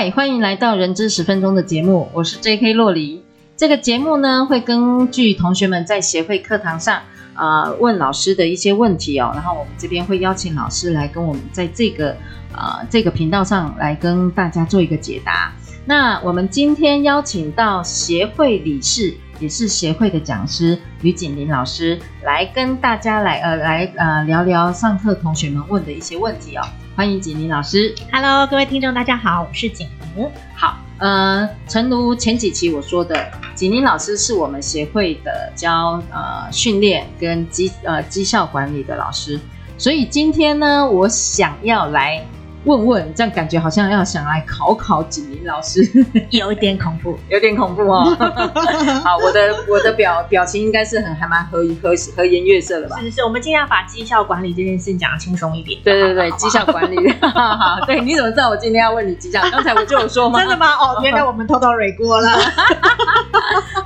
嗨，欢迎来到人资十分钟的节目，我是 J.K. 洛黎。这个节目呢，会根据同学们在协会课堂上啊、呃、问老师的一些问题哦，然后我们这边会邀请老师来跟我们在这个啊、这个频道上来跟大家做一个解答。那我们今天邀请到协会理事，也是协会的讲师吕锦林老师，来跟大家来呃来呃聊聊上课同学们问的一些问题哦。欢迎锦宁老师，Hello，各位听众，大家好，我是锦宁。好，呃，诚如前几期我说的，锦宁老师是我们协会的教呃训练跟绩呃绩效管理的老师，所以今天呢，我想要来。问问，这样感觉好像要想来考考锦麟老师，有一点恐怖，有点恐怖哦。好，我的我的表表情应该是很还蛮和和和颜悦色的吧？是是是，我们尽量把绩效管理这件事情讲得轻松一点。对对对，绩效管理。好，对，你怎么知道我今天要问你绩效？刚才我就有说吗？真的吗？哦，原来我们偷偷蕊过了。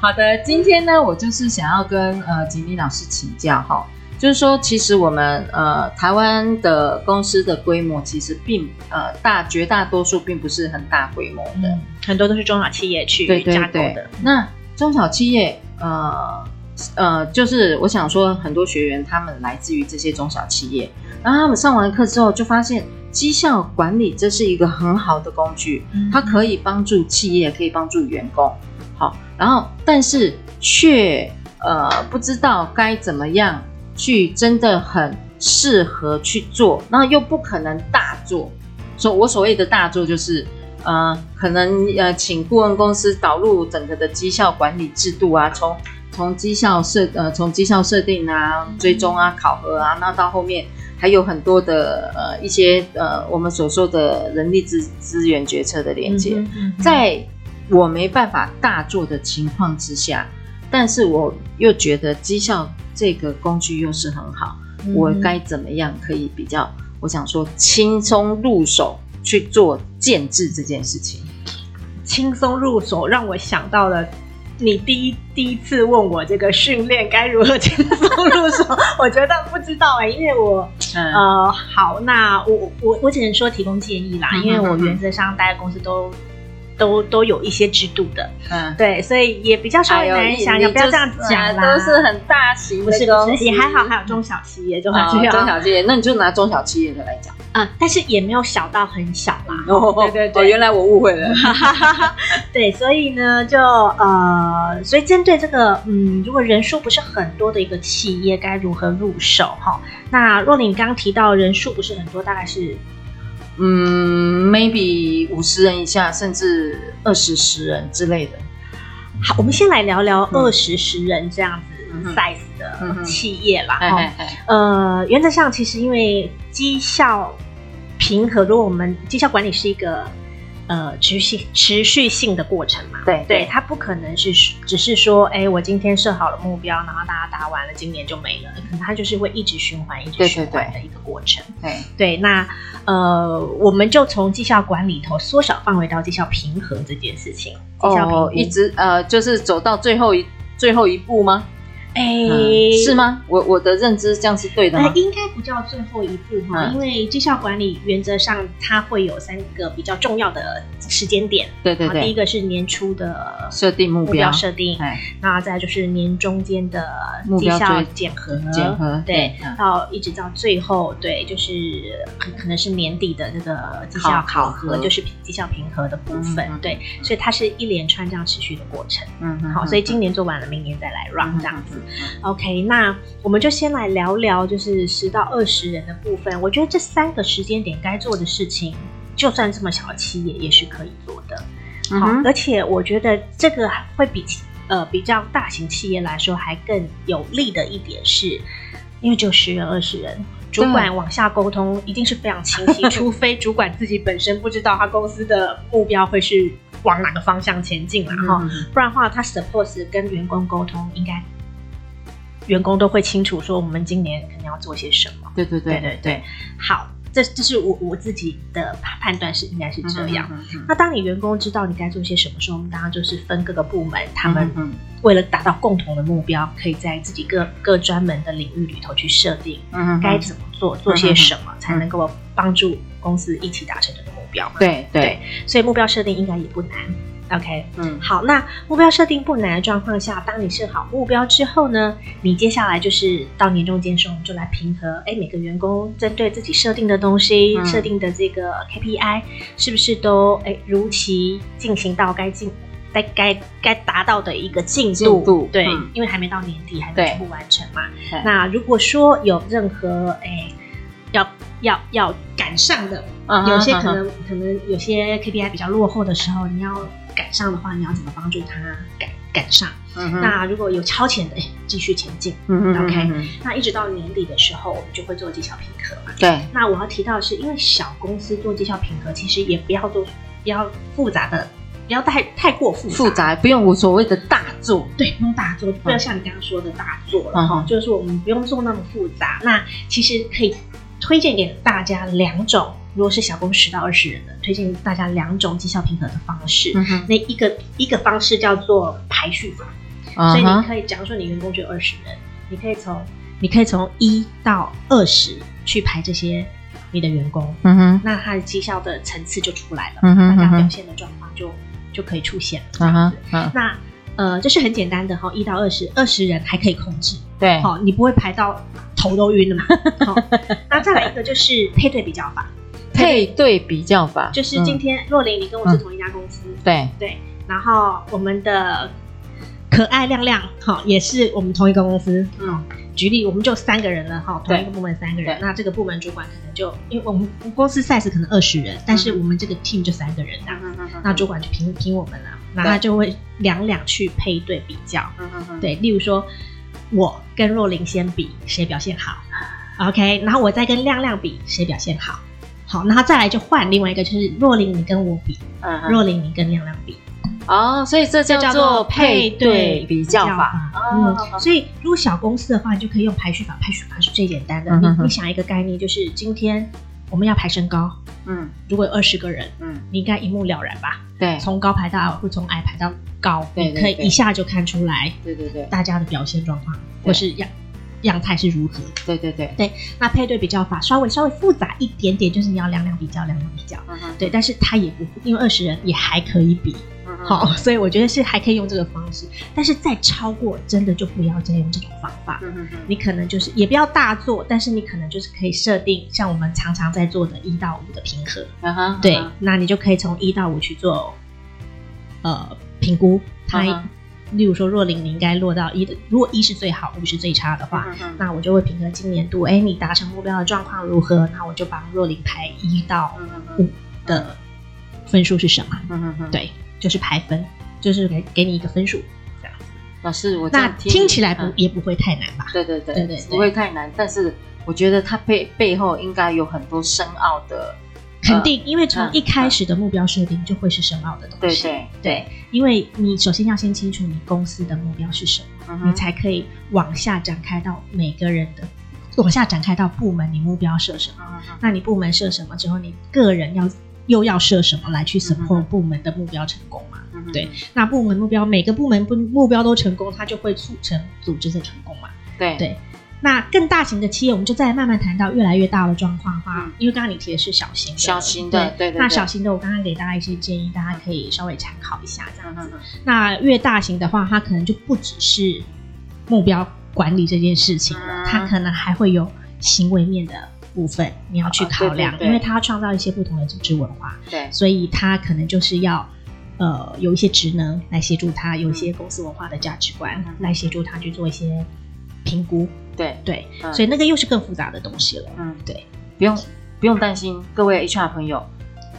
好的，今天呢，我就是想要跟呃锦麟老师请教哈。就是说，其实我们呃台湾的公司的规模其实并呃大绝大多数并不是很大规模的，嗯，很多都是中小企业去架构的。对对对。那中小企业呃呃，就是我想说，很多学员他们来自于这些中小企业，然后他们上完课之后就发现绩效管理这是一个很好的工具，它可以帮助企业，可以帮助员工。好，然后但是却呃不知道该怎么样。去真的很适合去做，那又不可能大做。所我所谓的大做，就是呃，可能呃，请顾问公司导入整个的绩效管理制度啊，从从绩效设呃，从绩效设定啊、追踪啊、考核啊，那到后面还有很多的呃一些呃，我们所说的人力资资源决策的连接，在我没办法大做的情况之下，但是我又觉得绩效。这个工具又是很好，嗯、我该怎么样可以比较？我想说轻松入手去做建制这件事情。轻松入手让我想到了你第一第一次问我这个训练该如何轻松入手，我觉得不知道哎、欸，因为我、嗯、呃好，那我我我只能说提供建议啦，嗯、因为我原则上大家公司都。都都有一些制度的，嗯，对，所以也比较稍微难想，想不要这样子讲啦？都是很大型的，不是也还好，还有中小企业，中小企业，中小企业，那你就拿中小企业的来讲，嗯，但是也没有小到很小啦，哦，对对对，原来我误会了，对，所以呢，就呃，所以针对这个，嗯，如果人数不是很多的一个企业，该如何入手？哈，那若你刚刚提到人数不是很多，大概是。嗯，maybe 五十人以下，甚至二十十人之类的。好，我们先来聊聊二十十人这样子 size 的企业啦。嗯、嗯，呃，原则上其实因为绩效平和，如果我们绩效管理是一个。呃，持续持续性的过程嘛，对对，它不可能是只是说，哎，我今天设好了目标，然后大家达完了，今年就没了，可能它就是会一直循环，一直循环的一个过程。对。对，那呃，我们就从绩效管理头缩小范围到绩效平衡这件事情，绩效一直呃，就是走到最后一最后一步吗？哎、嗯，是吗？我我的认知这样是对的吗？应该不叫最后一步哈，嗯、因为绩效管理原则上它会有三个比较重要的时间点。对对对，第一个是年初的设定目标设定，那再就是年中间的绩效检核检核，对，嗯、到一直到最后，对，就是很可能是年底的那个绩效考核，就是绩效评核的部分。嗯、对，所以它是一连串这样持续的过程。嗯，好，所以今年做完了，明年再来 run 这样子。OK，那我们就先来聊聊，就是十到二十人的部分。我觉得这三个时间点该做的事情，就算这么小的企业也是可以做的。好，而且我觉得这个会比呃比较大型企业来说还更有利的一点是，因为就十人二十人，主管往下沟通一定是非常清晰，除非主管自己本身不知道他公司的目标会是往哪个方向前进了哈，不然的话他 suppose 跟员工沟通应该。员工都会清楚说，我们今年肯定要做些什么。对对对对对对。好，这这是我我自己的判断是应该是这样。那当你员工知道你该做些什么时候，我们当然就是分各个部门，他们为了达到共同的目标，可以在自己各各专门的领域里头去设定，该怎么做，做些什么才能够帮助公司一起达成这个目标。对对，所以目标设定应该也不难。OK，嗯，好，那目标设定不难的状况下，当你设好目标之后呢，你接下来就是到年终结束，我们就来平和，哎，每个员工针对自己设定的东西，设、嗯、定的这个 KPI 是不是都哎如期进行到该进该该该达到的一个进度？进度对、嗯，因为还没到年底，还没全部完成嘛。那如果说有任何哎要要要赶上的、嗯，有些可能、嗯、可能有些 KPI 比较落后的时候，你要。赶上的话，你要怎么帮助他赶赶上、嗯？那如果有超前的，继续前进。嗯 OK，嗯那一直到年底的时候，我们就会做绩效评核嘛。对。那我要提到的是，因为小公司做绩效评核，其实也不要做比较复杂的，不要太太过复杂，复杂不用我所谓的大做。对，不用大做，不要像你刚刚说的大做了哈、嗯。就是说，我们不用做那么复杂。那其实可以推荐给大家两种。如果是小公司十到二十人的，推荐大家两种绩效评核的方式。嗯、那一个一个方式叫做排序法，嗯、所以你可以，假如说你员工只有二十人，你可以从你可以从一到二十去排这些你的员工，嗯哼，那他的绩效的层次就出来了，嗯哼，大家表现的状况就就可以出现了，这样子。嗯、那呃，这是很简单的哈，一到二十，二十人还可以控制，对，好，你不会排到头都晕了嘛？好，那再来一个就是配对比较法。配对比较法就是今天若琳，你跟我是同一家公司，嗯、对。对，然后我们的可爱亮亮，好，也是我们同一个公司，嗯，举例，我们就三个人了，哈，同一个部门三个人，那这个部门主管可能就因为我们公司 size 可能二十人，但是我们这个 team 就三个人这样。子，那主管就评评我们了，那他就会两两去配对比较，对，例如说我跟若琳先比谁表现好，OK，然后我再跟亮亮比谁表现好。好，然后再来就换另外一个，就是若琳你跟我比，嗯，若琳你跟亮亮比，哦，所以这叫做配对比较法，嗯，所以如果小公司的话，你就可以用排序法，排序法是最简单的。嗯、你你想一个概念，就是今天我们要排身高，嗯，如果有二十个人，嗯，你应该一目了然吧？对，从高排到矮，或从矮排到高，对，你可以一下就看出来，对对对，大家的表现状况，或是样。样态是如何？对对对对，那配对比较法稍微稍微复杂一点点，就是你要两两比较，两两比较。嗯。对，但是它也不因为二十人也还可以比。好，所以我觉得是还可以用这个方式，但是再超过真的就不要再用这种方法。嗯哼哼。你可能就是也不要大做，但是你可能就是可以设定像我们常常在做的一到五的平和。嗯哼。对，那你就可以从一到五去做呃评估它。嗯例如说，若琳，你应该落到一的，如果一是最好，五是最差的话，嗯、那我就会评核今年度，哎，你达成目标的状况如何？那我就帮若琳排一到五的分数是什么？嗯嗯嗯，对，就是排分，就是给给你一个分数这样。老师，我那听起来不、嗯、也不会太难吧？对对对对对，不会太难，但是我觉得它背背后应该有很多深奥的。肯定，因为从一开始的目标设定就会是深奥的东西。对对对，因为你首先要先清楚你公司的目标是什么，嗯，你才可以往下展开到每个人的，往下展开到部门，你目标设什么？嗯，那你部门设什么之后，你个人要又要设什么来去 support 部门的目标成功嘛？嗯，对，那部门目标每个部门不目标都成功，它就会促成组织的成功嘛？对对。那更大型的企业，我们就再慢慢谈到越来越大的状况的话，嗯，因为刚刚你提的是小型的，小型的，对对，对，对。那小型的，我刚刚给大家一些建议，大家可以稍微参考一下，这样子。那越大型的话，它可能就不只是目标管理这件事情了，嗯，它可能还会有行为面的部分，你要去考量，哦，对对对，因为它要创造一些不同的组织文化，对，所以它可能就是要呃有一些职能来协助他，有一些公司文化的价值观，嗯，来协助他去做一些评估。对对、嗯，所以那个又是更复杂的东西了。嗯，对，不用不用担心，各位 HR 朋友，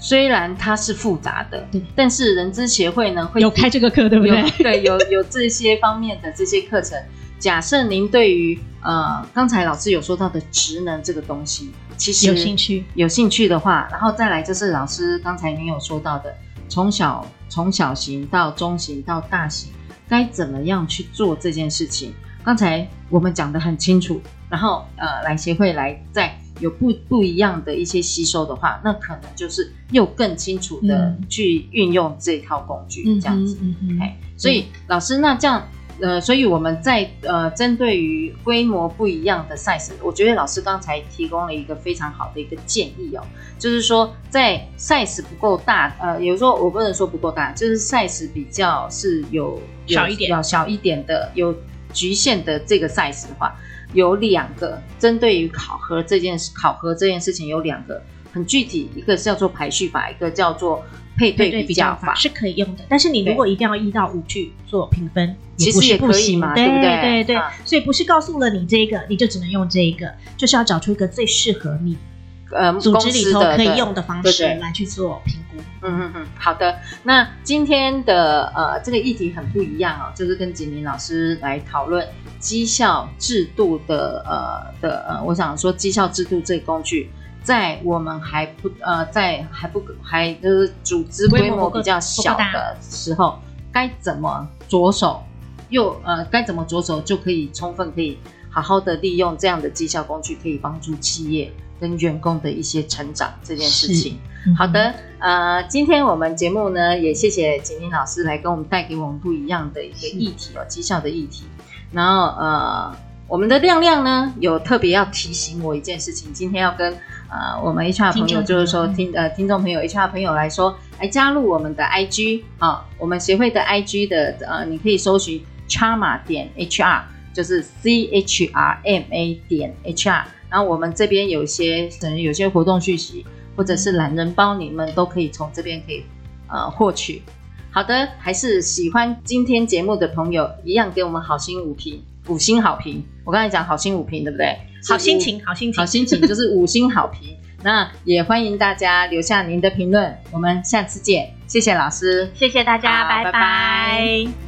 虽然它是复杂的，对，但是人资协会呢会有开这个课，对不对？对，有有这些方面的这些课程，假设您对于呃刚才老师有说到的职能这个东西，其实有兴趣，有兴趣的话，然后再来就是老师刚才您有说到的，从小从小型到中型到大型，该怎么样去做这件事情？刚才我们讲的很清楚，然后呃来协会来再有不不一样的一些吸收的话，那可能就是又更清楚的去运用这套工具，嗯、这样子。嗯嗯。哎，所以老师，那这样。呃，所以我们在呃针对于规模不一样的 size，我觉得老师刚才提供了一个非常好的一个建议哦，就是说在 size 不够大，呃，有时候我不能说不够大，就是 size 比较是有，有小一点，要小一点的有局限的这个 size 的话，有两个针对于考核这件事，考核这件事情有两个很具体，一个叫做排序法，一个叫做。配对比较法是可以用的，但是你如果一定要一到五去做评分，其实也可以嘛，对不对？对对对，啊、所以不是告诉了你这个，你就只能用这一个，就是要找出一个最适合你呃组织里头可以用的方式来去做评估。嗯嗯嗯，好的。那今天的呃这个议题很不一样哦，就是跟景林老师来讨论绩效制度的呃的呃，我想说绩效制度这个工具。在我们还不呃，在还不还就是组织规模比较小的时候，该怎么着手？又呃，该怎么着手就可以充分可以好好的利用这样的绩效工具，可以帮助企业跟员工的一些成长这件事情。嗯、好的，呃，今天我们节目呢，也谢谢景宁老师来跟我们带给我们不一样的一个议题哦，绩效的议题。然后呃。我们的亮亮呢，有特别要提醒我一件事情，今天要跟呃我们 HR 朋友，就是说听呃听众朋友 HR 朋友来说，来加入我们的 IG 啊、哦，我们协会的 IG 的呃，你可以搜寻 Charma 点 HR，就是 C H R M A 点 HR，然后我们这边有一些等于有些活动讯息或者是懒人包，你们都可以从这边可以呃获取。好的，还是喜欢今天节目的朋友，一样给我们好心五评。五星好评，我刚才讲好心五评，对不对？好心情，好心情，好心情就是五星好评。那也欢迎大家留下您的评论，我们下次见，谢谢老师，谢谢大家，拜拜。拜拜。